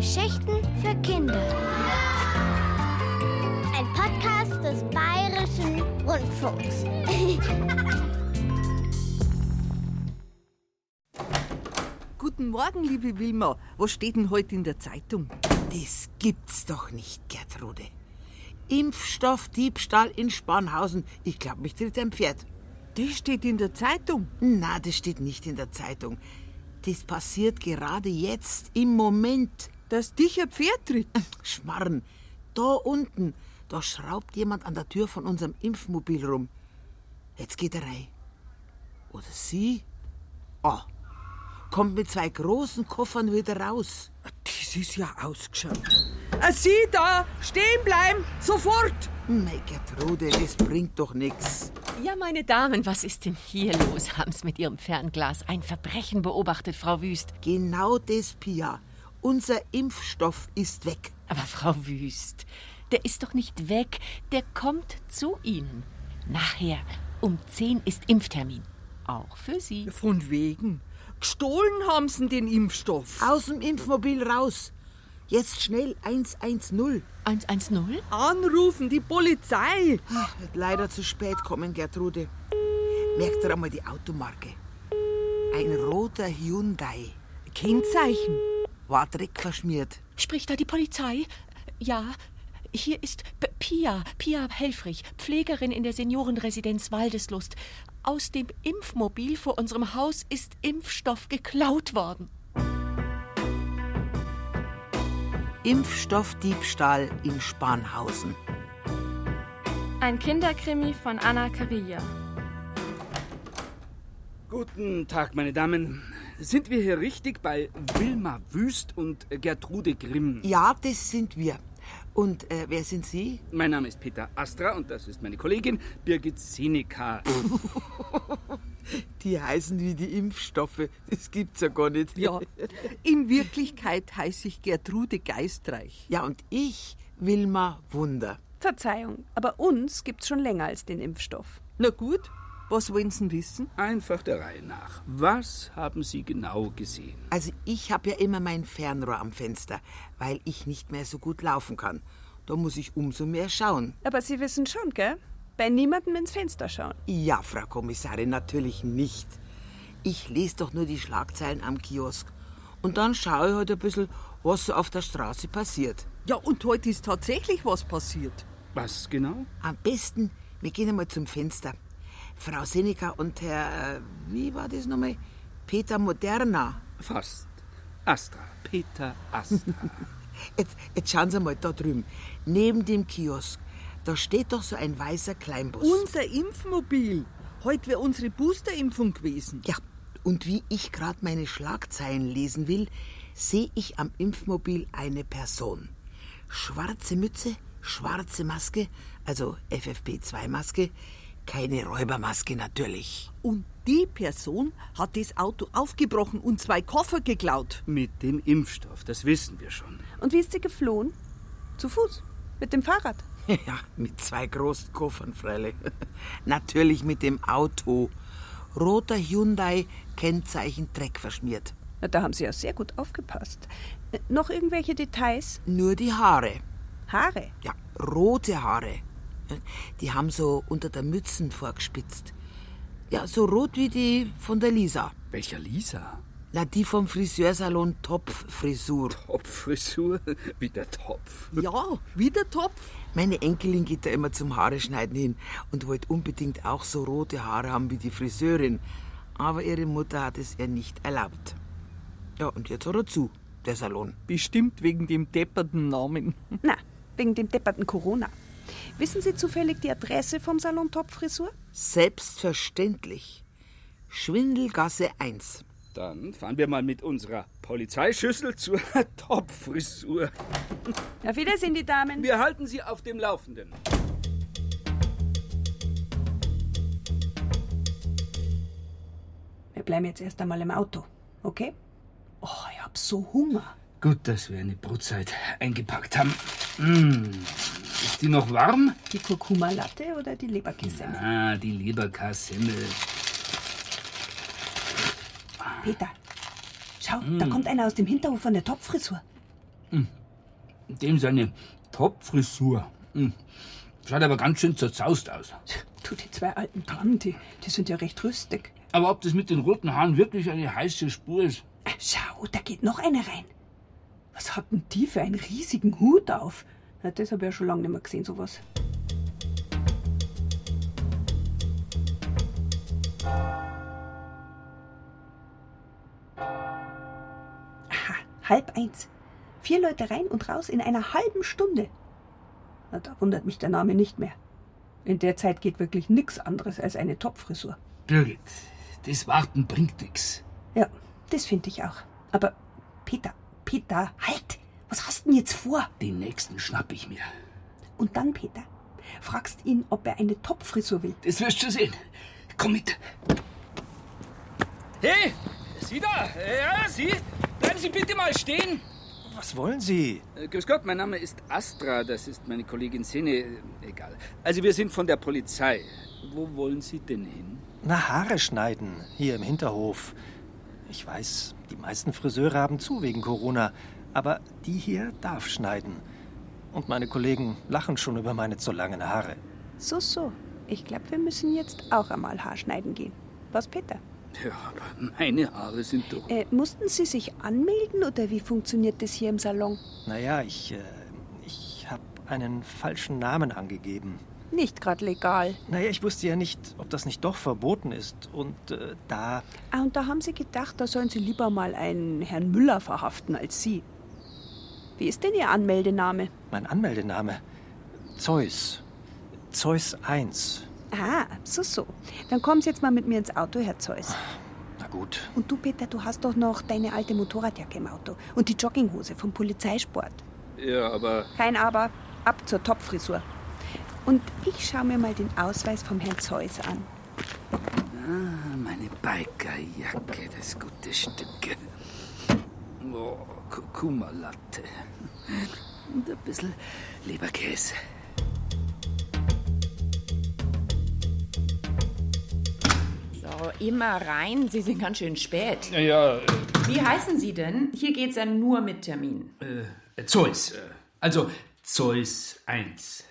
Geschichten für Kinder. Ein Podcast des Bayerischen Rundfunks. Guten Morgen, liebe Wilma. Was steht denn heute in der Zeitung? Das gibt's doch nicht, Gertrude. Impfstoffdiebstahl in Spanhausen. Ich glaube, mich tritt ein Pferd. Das steht in der Zeitung. Na, das steht nicht in der Zeitung. Das passiert gerade jetzt, im Moment. Dass dich ein Pferd tritt. Schmarren. Da unten, da schraubt jemand an der Tür von unserem Impfmobil rum. Jetzt geht er rein. Oder sie? Ah, kommt mit zwei großen Koffern wieder raus. Das ist ja ausgeschaut. Ah, Sie da! Stehen bleiben! Sofort! Mei, Gertrude, das bringt doch nix. Ja, meine Damen, was ist denn hier los? Haben Sie mit Ihrem Fernglas ein Verbrechen beobachtet, Frau Wüst? Genau das, Pia. Unser Impfstoff ist weg. Aber Frau Wüst, der ist doch nicht weg, der kommt zu Ihnen. Nachher um 10 ist Impftermin. Auch für Sie. Von wegen. Gestohlen haben sie den Impfstoff. Aus dem Impfmobil raus. Jetzt schnell 110. 110? Anrufen, die Polizei. Ach, wird leider zu spät kommen, Gertrude. Merkt ihr einmal die Automarke? Ein roter Hyundai. Kennzeichen. War Dreck verschmiert. Spricht da die Polizei? Ja, hier ist P Pia, Pia Helfrich, Pflegerin in der Seniorenresidenz Waldeslust. Aus dem Impfmobil vor unserem Haus ist Impfstoff geklaut worden. Impfstoffdiebstahl in Spanhausen. Ein Kinderkrimi von Anna Carilla. Guten Tag, meine Damen. Sind wir hier richtig bei Wilma Wüst und Gertrude Grimm? Ja, das sind wir. Und äh, wer sind Sie? Mein Name ist Peter Astra und das ist meine Kollegin Birgit Seneca. Die heißen wie die Impfstoffe. Das gibt's ja gar nicht. Ja, in Wirklichkeit heiße ich Gertrude Geistreich. Ja, und ich, Wilma Wunder. Verzeihung, aber uns gibt's schon länger als den Impfstoff. Na gut, was wollen Sie wissen? Einfach der Reihe nach. Was haben Sie genau gesehen? Also ich habe ja immer mein Fernrohr am Fenster, weil ich nicht mehr so gut laufen kann. Da muss ich umso mehr schauen. Aber Sie wissen schon, gell? Bei niemandem ins Fenster schauen. Ja, Frau Kommissarin, natürlich nicht. Ich lese doch nur die Schlagzeilen am Kiosk. Und dann schaue ich halt ein bisschen, was so auf der Straße passiert. Ja, und heute ist tatsächlich was passiert. Was genau? Am besten, wir gehen einmal zum Fenster. Frau Seneca und Herr, äh, wie war das nochmal? Peter Moderna. Fast. Astra. Peter Astra. Jetzt, jetzt schauen Sie mal da drüben, neben dem Kiosk. Da steht doch so ein weißer Kleinbus. Unser Impfmobil. Heute wäre unsere Boosterimpfung gewesen. Ja, und wie ich gerade meine Schlagzeilen lesen will, sehe ich am Impfmobil eine Person. Schwarze Mütze, schwarze Maske, also FFP2-Maske, keine Räubermaske natürlich. Und die Person hat das Auto aufgebrochen und zwei Koffer geklaut. Mit dem Impfstoff, das wissen wir schon. Und wie ist sie geflohen? Zu Fuß? Mit dem Fahrrad? Ja, mit zwei großen Koffern, freilich. Natürlich mit dem Auto. Roter Hyundai, Kennzeichen Dreck verschmiert. Na, da haben Sie ja sehr gut aufgepasst. Äh, Noch irgendwelche Details? Nur die Haare. Haare? Ja, rote Haare. Die haben so unter der Mützen vorgespitzt. Ja, so rot wie die von der Lisa. Welcher Lisa? Na, die vom Friseursalon Topfrisur. Topfrisur? Wie der Topf. Ja, wie der Topf. Meine Enkelin geht da immer zum Haare schneiden hin und wollte unbedingt auch so rote Haare haben wie die Friseurin. Aber ihre Mutter hat es ihr nicht erlaubt. Ja, und jetzt hat er zu, der Salon. Bestimmt wegen dem depperten Namen. Na, wegen dem depperten Corona. Wissen Sie zufällig die Adresse vom Salon Topfrisur? Selbstverständlich. Schwindelgasse 1. Dann fahren wir mal mit unserer Polizeischüssel zur Topfrisur. Auf Wiedersehen, die Damen. Wir halten Sie auf dem Laufenden. Wir bleiben jetzt erst einmal im Auto, okay? Oh, ich hab so Hunger. Gut, dass wir eine Brotzeit eingepackt haben. Mm. Ist die noch warm? Die Kurkuma-Latte oder die Leberkässemmel? Ah, die Leberkassemmel. Peter, schau, da kommt einer aus dem Hinterhof von der Topfrisur. Dem seine Topfrisur. Hm. Schaut aber ganz schön zerzaust aus. Du, die zwei alten Damen, die, die sind ja recht rüstig. Aber ob das mit den roten Haaren wirklich eine heiße Spur ist? Äh, Schau, da geht noch eine rein. Was hat denn die für einen riesigen Hut auf? Na, das habe ich ja schon lange nicht mehr gesehen, sowas. Aha, halb eins. Vier Leute rein und raus in einer halben Stunde. Na, da wundert mich der Name nicht mehr. In der Zeit geht wirklich nichts anderes als eine Topfrisur. Birgit, das Warten bringt nix. Ja, das finde ich auch. Aber Peter, Peter, halt! Was hast denn jetzt vor? Den nächsten schnapp ich mir. Und dann, Peter, fragst ihn, ob er eine Topfrisur will. Das wirst du sehen. Komm mit. Hey, Sie da? Ja, Sie? Bleiben Sie bitte mal stehen. Was wollen Sie? Äh, grüß Gott, mein Name ist Astra, das ist meine Kollegin Sene. Äh, Egal. Also wir sind von der Polizei. Wo wollen Sie denn hin? Na, Haare schneiden, hier im Hinterhof. Ich weiß, die meisten Friseure haben zu wegen Corona, aber die hier darf schneiden. Und meine Kollegen lachen schon über meine zu langen Haare. So, so. Ich glaube, wir müssen jetzt auch einmal Haarschneiden gehen. Was, Peter? Ja, aber meine Haare sind doch... Äh, mussten Sie sich anmelden oder wie funktioniert das hier im Salon? Naja, ich, äh, ich habe einen falschen Namen angegeben. Nicht gerade legal. Naja, ich wusste ja nicht, ob das nicht doch verboten ist. Und äh, da. Ah, und da haben Sie gedacht, da sollen Sie lieber mal einen Herrn Müller verhaften als Sie. Wie ist denn Ihr Anmeldename? Mein Anmeldename. Zeus. Zeus 1. Ah, so, so. Dann kommen Sie jetzt mal mit mir ins Auto, Herr Zeus. Na gut. Und du, Peter, du hast doch noch deine alte Motorradjacke im Auto und die Jogginghose vom Polizeisport. Ja, aber... Kein Aber, ab zur Topfrisur. Und ich schaue mir mal den Ausweis vom Herrn Zeus an. Ah, meine Bikerjacke, das gute Stück. Oh, Kurkuma-Latte. Und ein bisschen Leberkäse. So, immer rein. Sie sind ganz schön spät. Ja, ja, Wie heißen Sie denn? Hier geht's ja nur mit Termin. äh, Zeus. äh, Also Zeus 1.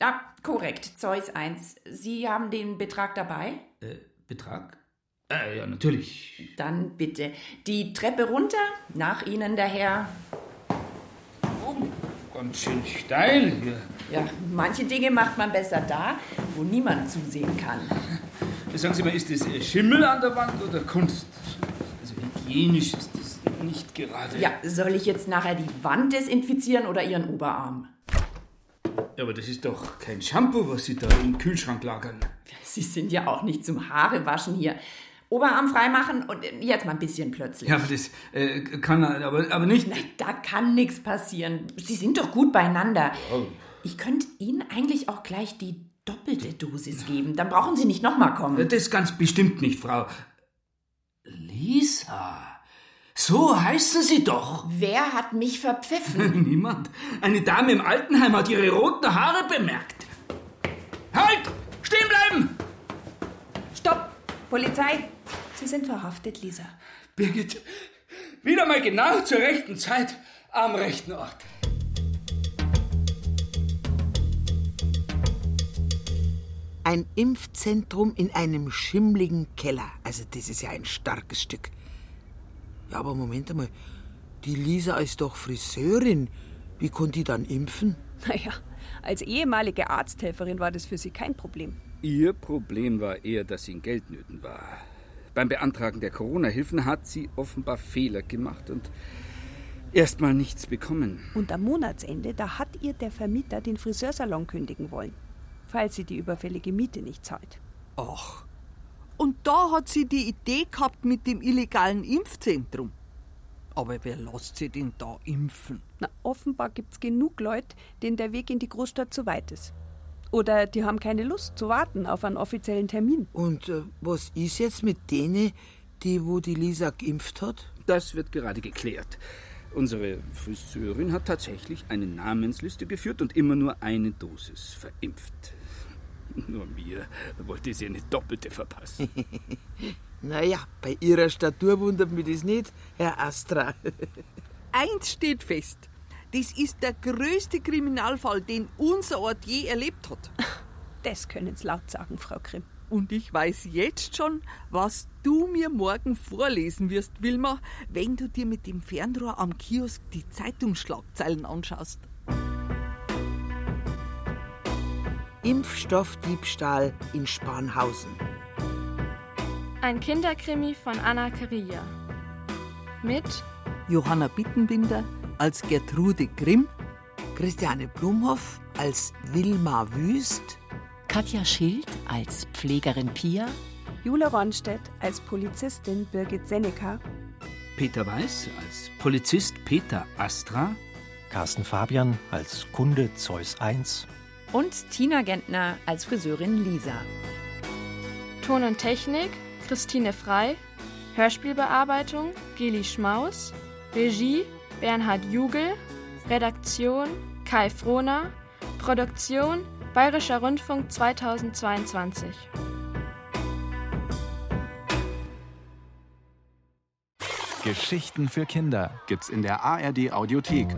Ja, korrekt. Zeus 1. Sie haben den Betrag dabei? Äh, Betrag? Äh, ja, natürlich. Dann bitte die Treppe runter. Nach Ihnen der Herr. Oh, ganz schön steil hier. Ja, manche Dinge macht man besser da, wo niemand zusehen kann. Sagen Sie mal, ist das äh, Schimmel an der Wand oder Kunst? Also hygienisch ist das nicht gerade. Ja, soll ich jetzt nachher die Wand desinfizieren oder Ihren Oberarm? Ja, aber das ist doch kein Shampoo, was Sie da im Kühlschrank lagern. Sie sind ja auch nicht zum Haare waschen hier. Oberarm freimachen und jetzt mal ein bisschen plötzlich. Ja, aber das äh, kann aber, aber nicht. Da kann nichts passieren. Sie sind doch gut beieinander. Ich könnte Ihnen eigentlich auch gleich die doppelte Dosis geben. Dann brauchen Sie nicht nochmal kommen. Das ganz bestimmt nicht, Frau. Lisa. So heißen Sie doch. Wer hat mich verpfiffen? Niemand. Eine Dame im Altenheim hat ihre roten Haare bemerkt. Halt! Stehen bleiben! Stopp! Polizei! Sie sind verhaftet, Lisa. Birgit, wieder mal genau zur rechten Zeit am rechten Ort. Ein Impfzentrum in einem schimmligen Keller. Also, das ist ja ein starkes Stück. Ja, aber Moment einmal. Die Lisa ist doch Friseurin. Wie konnte die dann impfen? Naja, als ehemalige Arzthelferin war das für sie kein Problem. Ihr Problem war eher, dass sie in Geldnöten war. Beim Beantragen der Corona-Hilfen hat sie offenbar Fehler gemacht und erstmal nichts bekommen. Und am Monatsende, da hat ihr der Vermieter den Friseursalon kündigen wollen, falls sie die überfällige Miete nicht zahlt. Ach. Und da hat sie die Idee gehabt mit dem illegalen Impfzentrum. Aber wer lässt sie denn da impfen? Na, offenbar gibt's genug Leute, denen der Weg in die Großstadt zu weit ist. Oder die haben keine Lust zu warten auf einen offiziellen Termin. Und äh, was ist jetzt mit denen, die, wo die Lisa geimpft hat? Das wird gerade geklärt. Unsere Friseurin hat tatsächlich eine Namensliste geführt und immer nur eine Dosis verimpft. Nur mir wollte sie eine doppelte verpassen. Naja, bei ihrer Statur wundert mich das nicht, Herr Astra. eins steht fest. Das ist der größte Kriminalfall, den unser Ort je erlebt hat. Das können Sie laut sagen, Frau Grimm. Und ich weiß jetzt schon, was du mir morgen vorlesen wirst, Wilma, wenn du dir mit dem Fernrohr am Kiosk die Zeitungsschlagzeilen anschaust. Impfstoffdiebstahl in Spanhausen. Ein Kinderkrimi von Anna Karia. Mit Johanna Bittenbinder als Gertrude Grimm, Christiane Blumhoff als Wilma Wüst, Katja Schild als Pflegerin Pia, Jule Ronstedt als Polizistin Birgit Seneca, Peter Weiß als Polizist Peter Astra, Carsten Fabian als Kunde Zeus 1, Und Tina Gentner als Friseurin Lisa. Ton und Technik Christine Frei, Hörspielbearbeitung Geli Schmaus, Regie Bernhard Jugel, Redaktion Kai Frohner, Produktion Bayerischer Rundfunk 2022. Geschichten für Kinder gibt's in der ARD Audiothek